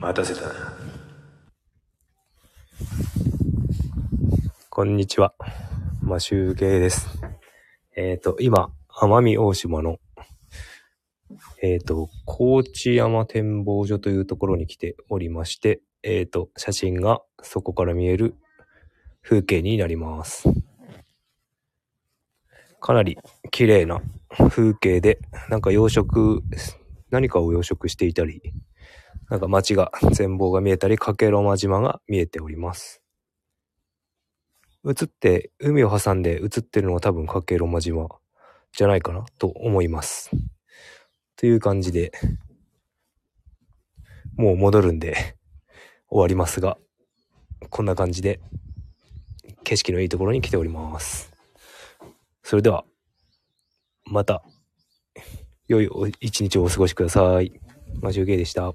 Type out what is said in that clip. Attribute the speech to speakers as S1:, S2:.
S1: 待たせたな。こんにちは。マシュウゲイです。えっ、と、今、奄美大島の、えっ、と、高知山展望所というところに来ておりまして、えっ、と、写真がそこから見える風景になります。かなり綺麗な風景で、なんか養殖、何かを養殖していたり、なんか街が、全貌が見えたり、かけろま島が見えております。映って、海を挟んで映ってるのが多分かけろま島じゃないかなと思います。という感じで、もう戻るんで終わりますが、こんな感じで景色のいいところに来ております。それでは、また、良いお一日をお過ごしください。マジュゲイでした。